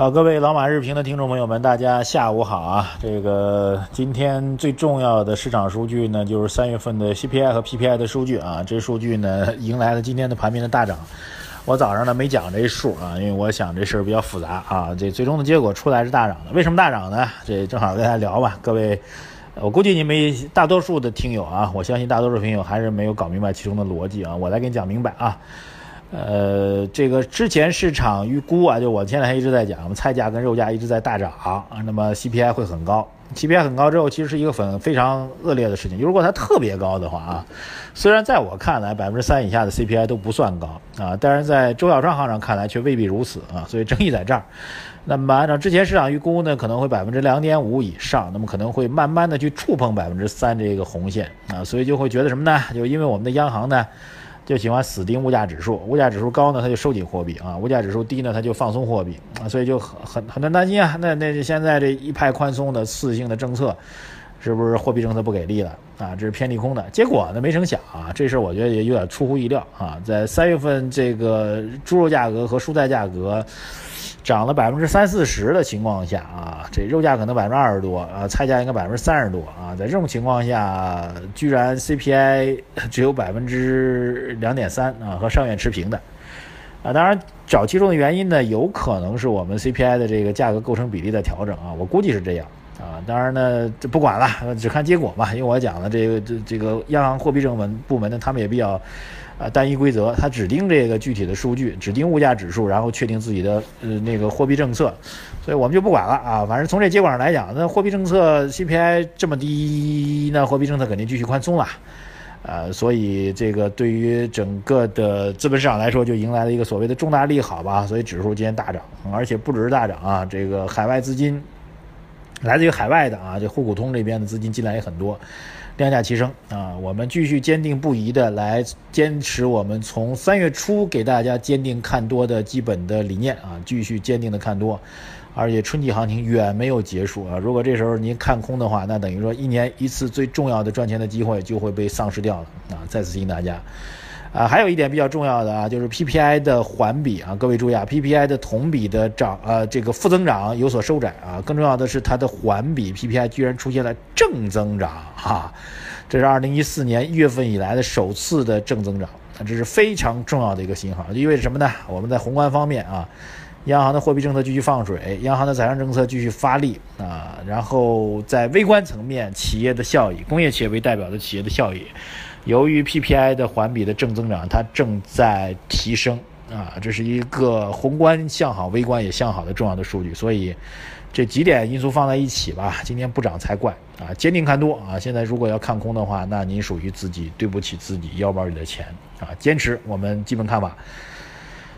好，各位老马日评的听众朋友们，大家下午好啊！这个今天最重要的市场数据呢，就是三月份的 CPI 和 PPI 的数据啊。这数据呢，迎来了今天的盘面的大涨。我早上呢没讲这数啊，因为我想这事儿比较复杂啊。这最终的结果出来是大涨的，为什么大涨呢？这正好跟大家聊吧。各位，我估计你们大多数的听友啊，我相信大多数听友还是没有搞明白其中的逻辑啊。我来给你讲明白啊。呃，这个之前市场预估啊，就我前两天一直在讲，我们菜价跟肉价一直在大涨啊，那么 CPI 会很高，CPI 很高之后，其实是一个很非常恶劣的事情。如果它特别高的话啊，虽然在我看来百分之三以下的 CPI 都不算高啊，但是在周小川行长看来却未必如此啊，所以争议在这儿。那么按照之前市场预估呢，可能会百分之两点五以上，那么可能会慢慢的去触碰百分之三这个红线啊，所以就会觉得什么呢？就因为我们的央行呢。就喜欢死盯物价指数，物价指数高呢，它就收紧货币啊；物价指数低呢，它就放松货币啊。所以就很很很难担心啊，那那现在这一派宽松的次性的政策，是不是货币政策不给力了啊？这是偏利空的结果呢？没成想啊，这事儿我觉得也有点出乎意料啊。在三月份这个猪肉价格和蔬菜价格。涨了百分之三四十的情况下啊，这肉价可能百分之二十多啊，菜价应该百分之三十多啊，在这种情况下，居然 CPI 只有百分之两点三啊，和上月持平的啊。当然，找其中的原因呢，有可能是我们 CPI 的这个价格构成比例的调整啊，我估计是这样啊。当然呢，这不管了，只看结果吧。因为我讲了这个这这个央行货币政策部门呢，他们也比较。啊，单一规则，它指定这个具体的数据，指定物价指数，然后确定自己的呃那个货币政策，所以我们就不管了啊。反正从这结果上来讲，那货币政策 CPI 这么低，那货币政策肯定继续宽松了，呃，所以这个对于整个的资本市场来说，就迎来了一个所谓的重大利好吧。所以指数今天大涨，而且不只是大涨啊，这个海外资金来自于海外的啊，这沪股通这边的资金进来也很多。量价齐升啊！我们继续坚定不移的来坚持我们从三月初给大家坚定看多的基本的理念啊，继续坚定的看多，而且春季行情远没有结束啊！如果这时候您看空的话，那等于说一年一次最重要的赚钱的机会就会被丧失掉了啊！再次提醒大家。啊，还有一点比较重要的啊，就是 PPI 的环比啊，各位注意啊，PPI 的同比的涨，呃，这个负增长有所收窄啊。更重要的是，它的环比 PPI 居然出现了正增长哈，这是2014年一月份以来的首次的正增长，这是非常重要的一个信号，意味着什么呢？我们在宏观方面啊，央行的货币政策继续放水，央行的财政政策继续发力啊，然后在微观层面，企业的效益，工业企业为代表的企业的效益。由于 PPI 的环比的正增长，它正在提升啊，这是一个宏观向好、微观也向好的重要的数据，所以这几点因素放在一起吧，今天不涨才怪啊！坚定看多啊！现在如果要看空的话，那您属于自己对不起自己腰包里的钱啊！坚持我们基本看法。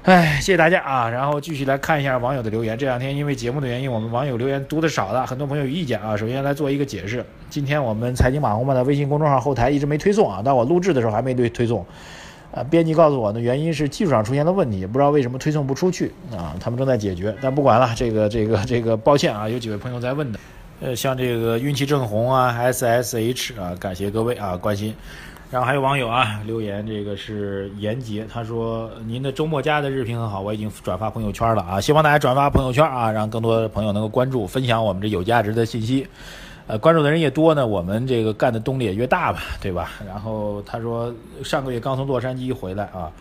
哎，谢谢大家啊！然后继续来看一下网友的留言。这两天因为节目的原因，我们网友留言读的少了，很多朋友有意见啊。首先来做一个解释，今天我们财经马红漫的微信公众号后台一直没推送啊，但我录制的时候还没对推送。呃，编辑告诉我呢，原因是技术上出现了问题，不知道为什么推送不出去啊，他们正在解决。但不管了，这个这个这个，抱歉啊，有几位朋友在问的，呃，像这个运气正红啊，SSH 啊，感谢各位啊关心。然后还有网友啊留言，这个是严杰，他说您的周末家的日评很好，我已经转发朋友圈了啊，希望大家转发朋友圈啊，让更多的朋友能够关注、分享我们这有价值的信息。呃，关注的人越多呢，我们这个干的动力也越大吧，对吧？然后他说上个月刚从洛杉矶回来啊，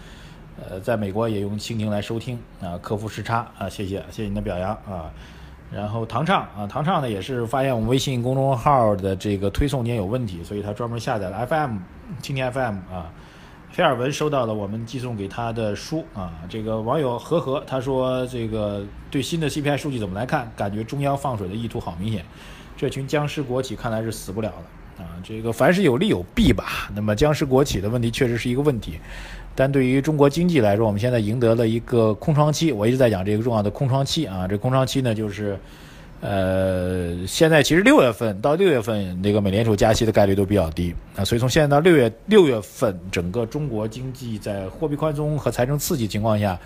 呃，在美国也用蜻蜓来收听啊，克服时差啊，谢谢谢谢您的表扬啊。然后唐畅啊，唐畅呢也是发现我们微信公众号的这个推送间有问题，所以他专门下载了 FM。青年 FM 啊，菲尔文收到了我们寄送给他的书啊。这个网友和和他说，这个对新的 CPI 数据怎么来看？感觉中央放水的意图好明显，这群僵尸国企看来是死不了了啊。这个凡事有利有弊吧。那么僵尸国企的问题确实是一个问题，但对于中国经济来说，我们现在赢得了一个空窗期。我一直在讲这个重要的空窗期啊。这空窗期呢，就是呃，现在其实六月份到六月份那个美联储加息的概率都比较低啊，所以从现在到六月六月份，整个中国经济在货币宽松和财政刺激情况下，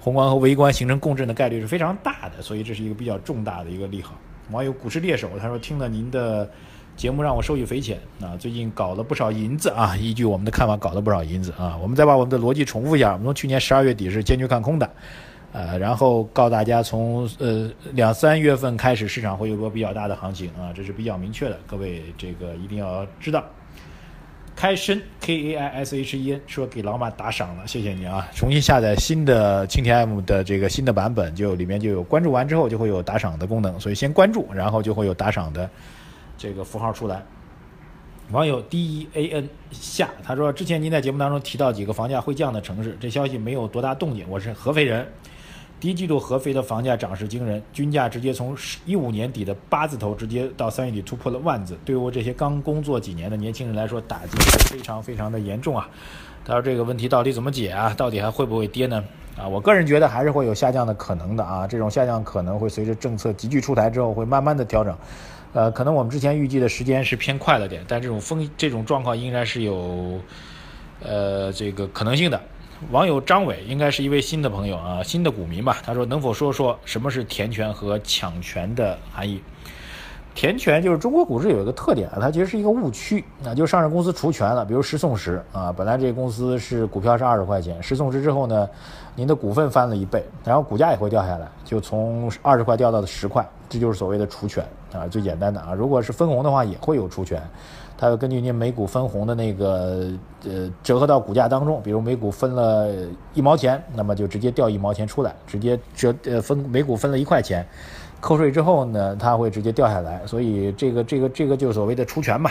宏观和微观形成共振的概率是非常大的，所以这是一个比较重大的一个利好。网友股市猎手他说听了您的节目让我受益匪浅啊，最近搞了不少银子啊，依据我们的看法搞了不少银子啊，我们再把我们的逻辑重复一下，我们从去年十二月底是坚决看空的。呃，然后告大家，从呃两三月份开始，市场会有个比较大的行情啊，这是比较明确的，各位这个一定要知道。开深 K A I S H E N 说给老马打赏了，谢谢你啊！重新下载新的蜻蜓 M 的这个新的版本，就里面就有关注完之后就会有打赏的功能，所以先关注，然后就会有打赏的这个符号出来。网友 D E A N 夏他说，之前您在节目当中提到几个房价会降的城市，这消息没有多大动静。我是合肥人。第一季度合肥的房价涨势惊人，均价直接从一五年底的八字头，直接到三月底突破了万字。对于我这些刚工作几年的年轻人来说，打击是非常非常的严重啊！他说这个问题到底怎么解啊？到底还会不会跌呢？啊，我个人觉得还是会有下降的可能的啊！这种下降可能会随着政策急剧出台之后，会慢慢的调整。呃，可能我们之前预计的时间是偏快了点，但这种风这种状况应该是有呃这个可能性的。网友张伟应该是一位新的朋友啊，新的股民吧。他说：“能否说说什么是填权和抢权的含义？”填权就是中国股市有一个特点啊，它其实是一个误区啊，就上市公司除权了，比如十送十啊，本来这个公司是股票是二十块钱，十送十之后呢，您的股份翻了一倍，然后股价也会掉下来，就从二十块掉到了十块，这就是所谓的除权啊，最简单的啊。如果是分红的话，也会有除权。它要根据您每股分红的那个呃折合到股价当中，比如每股分了一毛钱，那么就直接掉一毛钱出来，直接折呃分每股分了一块钱，扣税之后呢，它会直接掉下来，所以这个这个这个就所谓的除权嘛。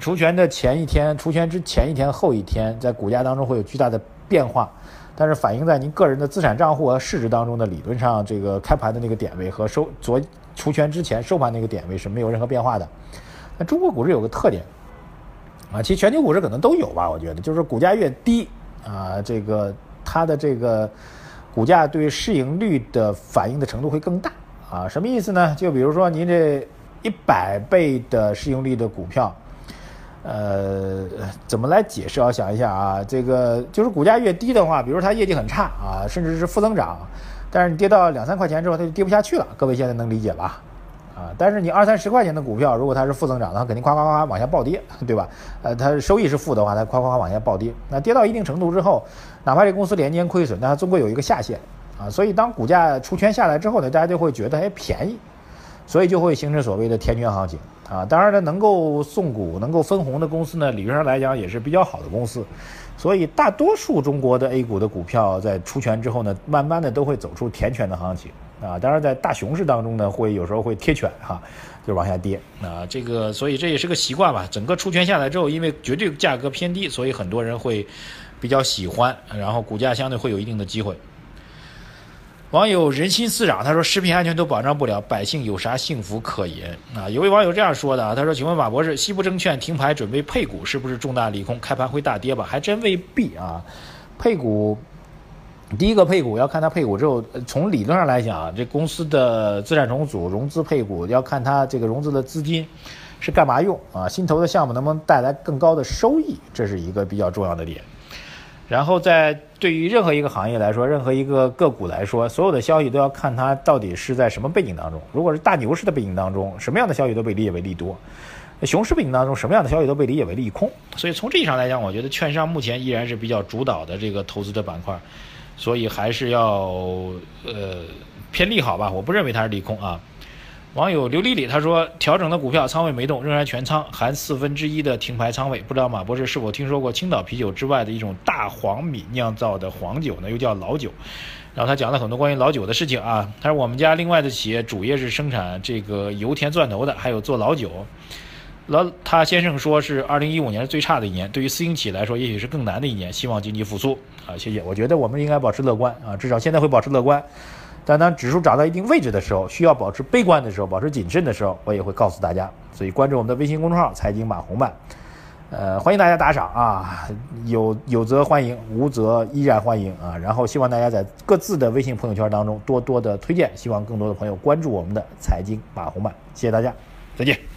除权的前一天，除权之前一天后一天，在股价当中会有巨大的变化，但是反映在您个人的资产账户和市值当中的理论上，这个开盘的那个点位和收昨除权之前收盘那个点位是没有任何变化的。那中国股市有个特点，啊，其实全球股市可能都有吧，我觉得就是股价越低，啊，这个它的这个股价对市盈率的反应的程度会更大，啊，什么意思呢？就比如说您这一百倍的市盈率的股票，呃，怎么来解释？要想一下啊，这个就是股价越低的话，比如它业绩很差啊，甚至是负增长，但是你跌到两三块钱之后，它就跌不下去了。各位现在能理解吧？但是你二三十块钱的股票，如果它是负增长的话，肯定夸夸夸往下暴跌，对吧？呃，它收益是负的话，它夸夸夸往下暴跌。那跌到一定程度之后，哪怕这公司连年亏损，但它终归有一个下限啊。所以当股价出圈下来之后呢，大家就会觉得哎便宜，所以就会形成所谓的填权行情啊。当然呢，能够送股、能够分红的公司呢，理论上来讲也是比较好的公司。所以大多数中国的 A 股的股票在出权之后呢，慢慢的都会走出填权的行情。啊，当然在大熊市当中呢，会有时候会贴权哈，就往下跌啊。这个所以这也是个习惯吧。整个出权下来之后，因为绝对价格偏低，所以很多人会比较喜欢，然后股价相对会有一定的机会。网友人心似壤，他说食品安全都保障不了，百姓有啥幸福可言啊？有位网友这样说的啊，他说：“请问马博士，西部证券停牌准备配股，是不是重大利空？开盘会大跌吧？还真未必啊，配股。”第一个配股要看它配股之后，从理论上来讲，这公司的资产重组、融资配股要看它这个融资的资金是干嘛用啊？新投的项目能不能带来更高的收益，这是一个比较重要的点。然后在对于任何一个行业来说，任何一个个股来说，所有的消息都要看它到底是在什么背景当中。如果是大牛市的背景当中，什么样的消息都被理解为利多；熊市背景当中，什么样的消息都被理解为利空。所以从这一上来讲，我觉得券商目前依然是比较主导的这个投资的板块。所以还是要呃偏利好吧，我不认为它是利空啊。网友刘丽丽他说，调整的股票仓位没动，仍然全仓，含四分之一的停牌仓位。不知道马博士是否听说过青岛啤酒之外的一种大黄米酿造的黄酒呢？又叫老酒。然后他讲了很多关于老酒的事情啊。他说我们家另外的企业主业是生产这个油田钻头的，还有做老酒。老他先生说是二零一五年是最差的一年，对于私营企业来说，也许是更难的一年。希望经济复苏啊，谢谢。我觉得我们应该保持乐观啊，至少现在会保持乐观。但当指数涨到一定位置的时候，需要保持悲观的时候，保持谨慎的时候，我也会告诉大家。所以关注我们的微信公众号“财经马红漫”。呃，欢迎大家打赏啊，有有则欢迎，无则依然欢迎啊。然后希望大家在各自的微信朋友圈当中多多的推荐，希望更多的朋友关注我们的财经马红漫，谢谢大家，再见。